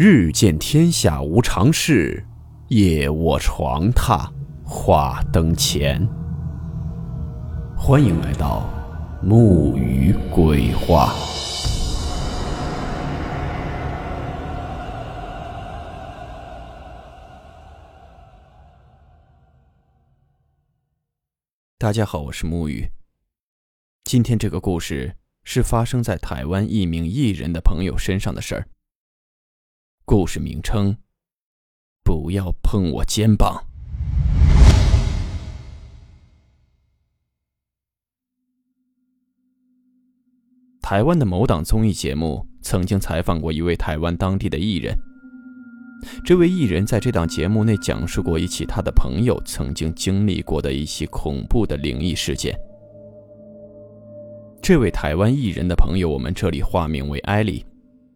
日见天下无常事，夜卧床榻话灯前。欢迎来到木鱼鬼话。大家好，我是木鱼。今天这个故事是发生在台湾一名艺人的朋友身上的事儿。故事名称：不要碰我肩膀。台湾的某档综艺节目曾经采访过一位台湾当地的艺人。这位艺人在这档节目内讲述过一起他的朋友曾经经历过的一起恐怖的灵异事件。这位台湾艺人的朋友，我们这里化名为艾莉，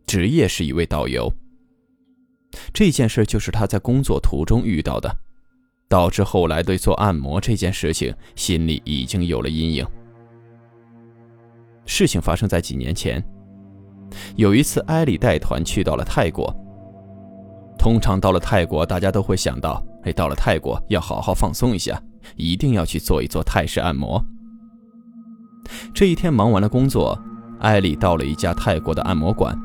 职业是一位导游。这件事就是他在工作途中遇到的，导致后来对做按摩这件事情心里已经有了阴影。事情发生在几年前，有一次艾莉带团去到了泰国。通常到了泰国，大家都会想到，哎，到了泰国要好好放松一下，一定要去做一做泰式按摩。这一天忙完了工作，艾莉到了一家泰国的按摩馆。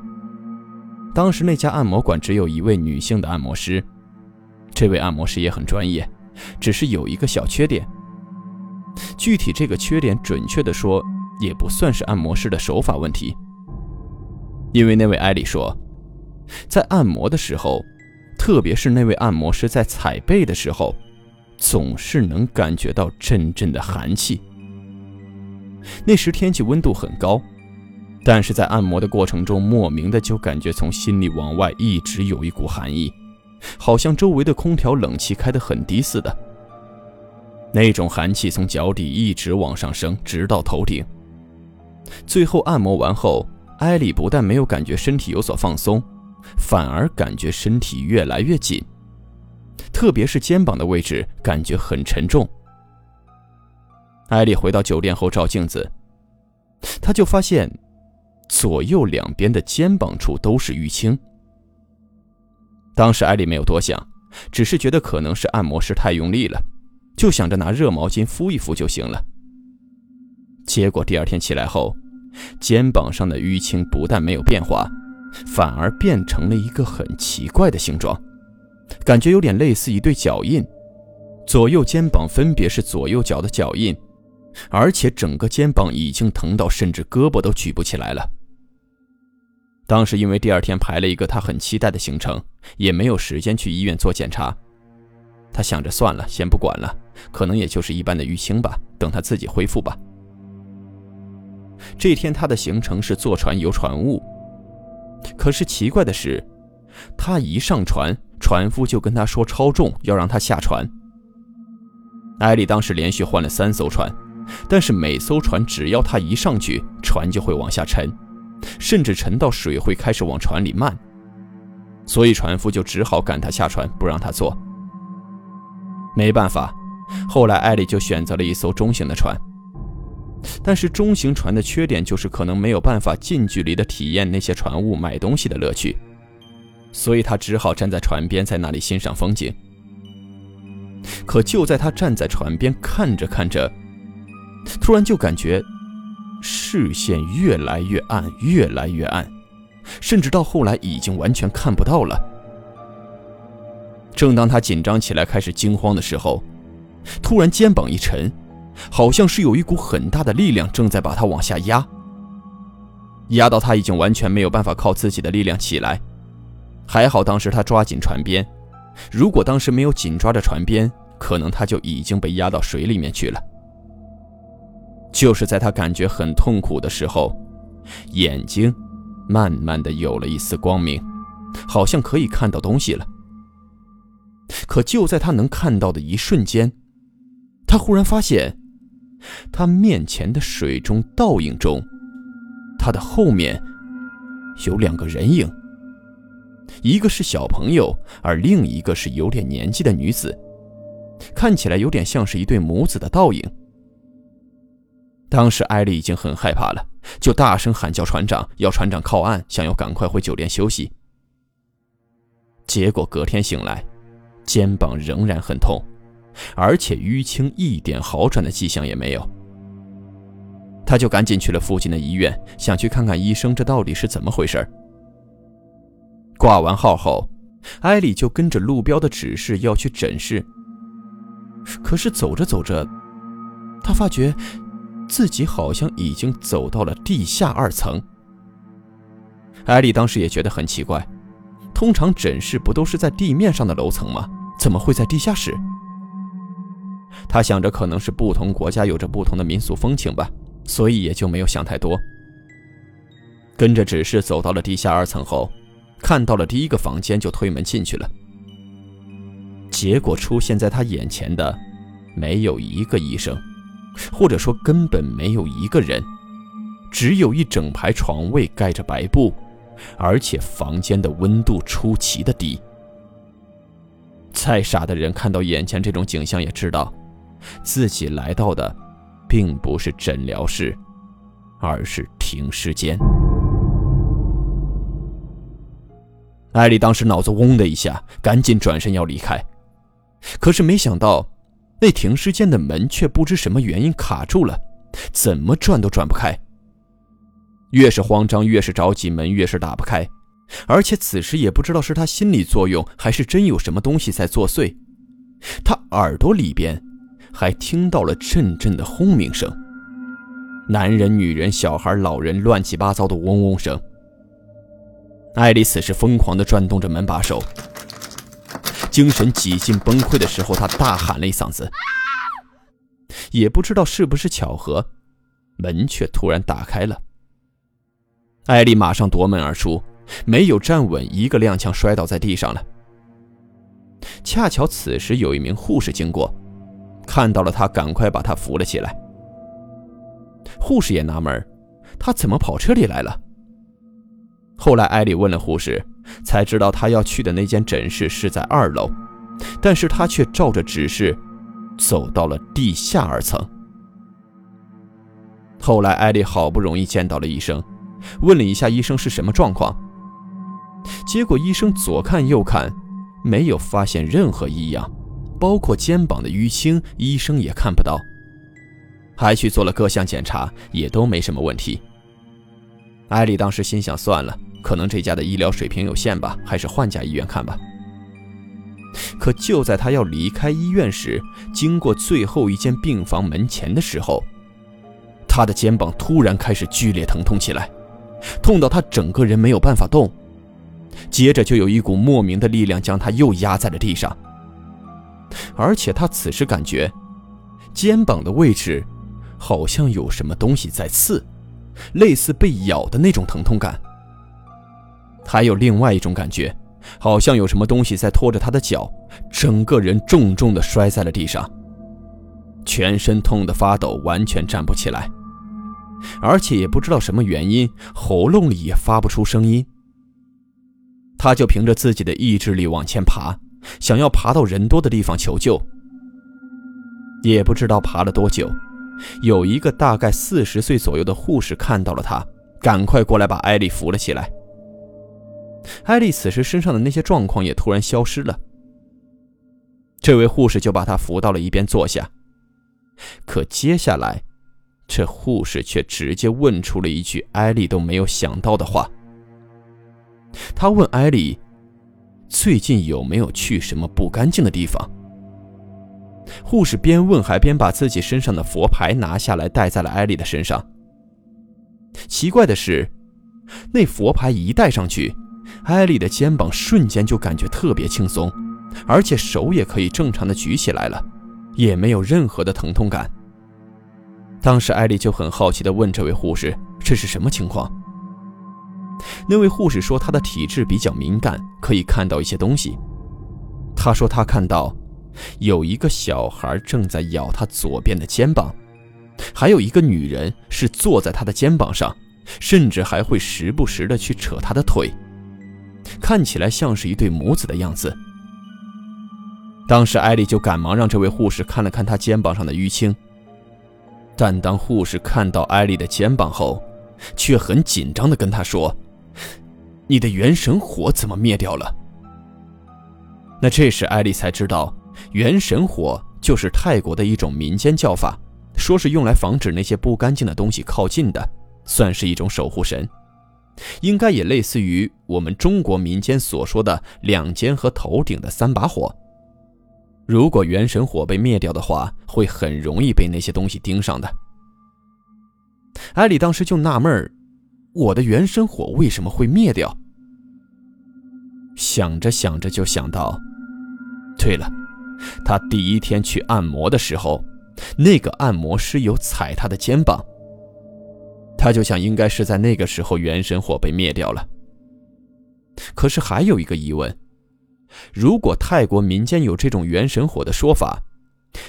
当时那家按摩馆只有一位女性的按摩师，这位按摩师也很专业，只是有一个小缺点。具体这个缺点，准确的说，也不算是按摩师的手法问题，因为那位艾莉说，在按摩的时候。特别是那位按摩师在踩背的时候，总是能感觉到阵阵的寒气。那时天气温度很高，但是在按摩的过程中，莫名的就感觉从心里往外一直有一股寒意，好像周围的空调冷气开得很低似的。那种寒气从脚底一直往上升，直到头顶。最后按摩完后，艾莉不但没有感觉身体有所放松。反而感觉身体越来越紧，特别是肩膀的位置感觉很沉重。艾丽回到酒店后照镜子，她就发现左右两边的肩膀处都是淤青。当时艾丽没有多想，只是觉得可能是按摩师太用力了，就想着拿热毛巾敷一敷就行了。结果第二天起来后，肩膀上的淤青不但没有变化。反而变成了一个很奇怪的形状，感觉有点类似一对脚印。左右肩膀分别是左右脚的脚印，而且整个肩膀已经疼到甚至胳膊都举不起来了。当时因为第二天排了一个他很期待的行程，也没有时间去医院做检查。他想着算了，先不管了，可能也就是一般的淤青吧，等他自己恢复吧。这天他的行程是坐船游船坞。可是奇怪的是，他一上船，船夫就跟他说超重，要让他下船。艾丽当时连续换了三艘船，但是每艘船只要他一上去，船就会往下沉，甚至沉到水会开始往船里漫。所以船夫就只好赶他下船，不让他坐。没办法，后来艾丽就选择了一艘中型的船。但是中型船的缺点就是可能没有办法近距离的体验那些船坞买东西的乐趣，所以他只好站在船边，在那里欣赏风景。可就在他站在船边看着看着，突然就感觉视线越来越暗，越来越暗，甚至到后来已经完全看不到了。正当他紧张起来，开始惊慌的时候，突然肩膀一沉。好像是有一股很大的力量正在把他往下压，压到他已经完全没有办法靠自己的力量起来。还好当时他抓紧船边，如果当时没有紧抓着船边，可能他就已经被压到水里面去了。就是在他感觉很痛苦的时候，眼睛慢慢的有了一丝光明，好像可以看到东西了。可就在他能看到的一瞬间，他忽然发现。他面前的水中倒影中，他的后面有两个人影，一个是小朋友，而另一个是有点年纪的女子，看起来有点像是一对母子的倒影。当时艾丽已经很害怕了，就大声喊叫船长，要船长靠岸，想要赶快回酒店休息。结果隔天醒来，肩膀仍然很痛，而且淤青一点好转的迹象也没有。他就赶紧去了附近的医院，想去看看医生，这到底是怎么回事。挂完号后，艾丽就跟着路标的指示要去诊室。可是走着走着，他发觉自己好像已经走到了地下二层。艾丽当时也觉得很奇怪，通常诊室不都是在地面上的楼层吗？怎么会在地下室？他想着可能是不同国家有着不同的民俗风情吧，所以也就没有想太多。跟着指示走到了地下二层后，看到了第一个房间，就推门进去了。结果出现在他眼前的，没有一个医生，或者说根本没有一个人，只有一整排床位盖着白布，而且房间的温度出奇的低。再傻的人看到眼前这种景象，也知道自己来到的，并不是诊疗室，而是停尸间。艾丽当时脑子嗡的一下，赶紧转身要离开。可是没想到，那停尸间的门却不知什么原因卡住了，怎么转都转不开。越是慌张，越是着急，门越是打不开。而且此时也不知道是他心理作用，还是真有什么东西在作祟。他耳朵里边还听到了阵阵的轰鸣声，男人、女人、小孩、老人，乱七八糟的嗡嗡声。艾丽此时疯狂地转动着门把手。精神几近崩溃的时候，他大喊了一嗓子。也不知道是不是巧合，门却突然打开了。艾丽马上夺门而出，没有站稳，一个踉跄摔倒在地上了。恰巧此时有一名护士经过，看到了他，赶快把他扶了起来。护士也纳闷，他怎么跑这里来了？后来艾丽问了护士。才知道他要去的那间诊室是在二楼，但是他却照着指示走到了地下二层。后来艾丽好不容易见到了医生，问了一下医生是什么状况，结果医生左看右看，没有发现任何异样，包括肩膀的淤青，医生也看不到，还去做了各项检查，也都没什么问题。艾丽当时心想：算了。可能这家的医疗水平有限吧，还是换家医院看吧。可就在他要离开医院时，经过最后一间病房门前的时候，他的肩膀突然开始剧烈疼痛起来，痛到他整个人没有办法动。接着就有一股莫名的力量将他又压在了地上，而且他此时感觉肩膀的位置好像有什么东西在刺，类似被咬的那种疼痛感。还有另外一种感觉，好像有什么东西在拖着他的脚，整个人重重的摔在了地上，全身痛得发抖，完全站不起来，而且也不知道什么原因，喉咙里也发不出声音。他就凭着自己的意志力往前爬，想要爬到人多的地方求救。也不知道爬了多久，有一个大概四十岁左右的护士看到了他，赶快过来把艾丽扶了起来。艾丽此时身上的那些状况也突然消失了。这位护士就把她扶到了一边坐下。可接下来，这护士却直接问出了一句艾丽都没有想到的话。他问艾丽：“最近有没有去什么不干净的地方？”护士边问还边把自己身上的佛牌拿下来戴在了艾丽的身上。奇怪的是，那佛牌一戴上去。艾丽的肩膀瞬间就感觉特别轻松，而且手也可以正常的举起来了，也没有任何的疼痛感。当时艾丽就很好奇的问这位护士：“这是什么情况？”那位护士说：“她的体质比较敏感，可以看到一些东西。”她说：“她看到有一个小孩正在咬她左边的肩膀，还有一个女人是坐在她的肩膀上，甚至还会时不时的去扯她的腿。”看起来像是一对母子的样子。当时艾丽就赶忙让这位护士看了看她肩膀上的淤青，但当护士看到艾丽的肩膀后，却很紧张地跟她说：“你的元神火怎么灭掉了？”那这时艾丽才知道，元神火就是泰国的一种民间叫法，说是用来防止那些不干净的东西靠近的，算是一种守护神。应该也类似于我们中国民间所说的两肩和头顶的三把火。如果元神火被灭掉的话，会很容易被那些东西盯上的。艾里当时就纳闷儿，我的元神火为什么会灭掉？想着想着就想到，对了，他第一天去按摩的时候，那个按摩师有踩他的肩膀。他就想，应该是在那个时候元神火被灭掉了。可是还有一个疑问：如果泰国民间有这种元神火的说法，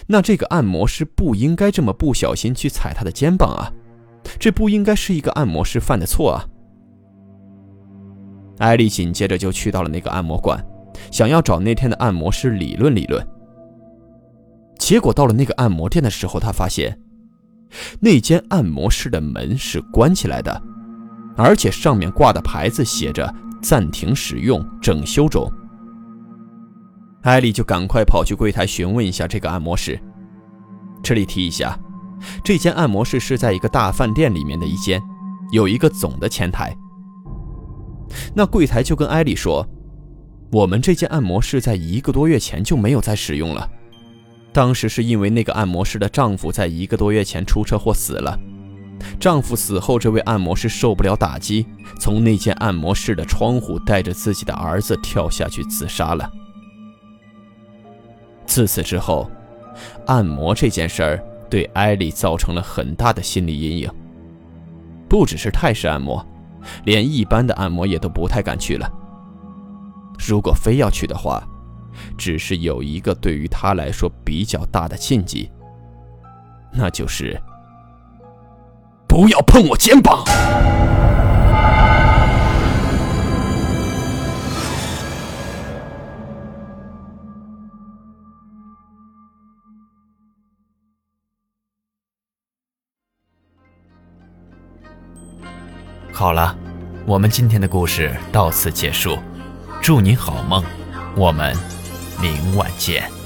那这个按摩师不应该这么不小心去踩他的肩膀啊！这不应该是一个按摩师犯的错啊！艾丽紧接着就去到了那个按摩馆，想要找那天的按摩师理论理论。结果到了那个按摩店的时候，他发现。那间按摩室的门是关起来的，而且上面挂的牌子写着“暂停使用，整修中”。艾丽就赶快跑去柜台询问一下这个按摩室。这里提一下，这间按摩室是在一个大饭店里面的一间，有一个总的前台。那柜台就跟艾丽说：“我们这间按摩室在一个多月前就没有再使用了。”当时是因为那个按摩师的丈夫在一个多月前出车祸死了，丈夫死后，这位按摩师受不了打击，从那间按摩室的窗户带着自己的儿子跳下去自杀了。自此之后，按摩这件事儿对艾丽造成了很大的心理阴影，不只是泰式按摩，连一般的按摩也都不太敢去了。如果非要去的话，只是有一个对于他来说比较大的禁忌，那就是不要碰我肩膀。好了，我们今天的故事到此结束，祝你好梦，我们。明晚见。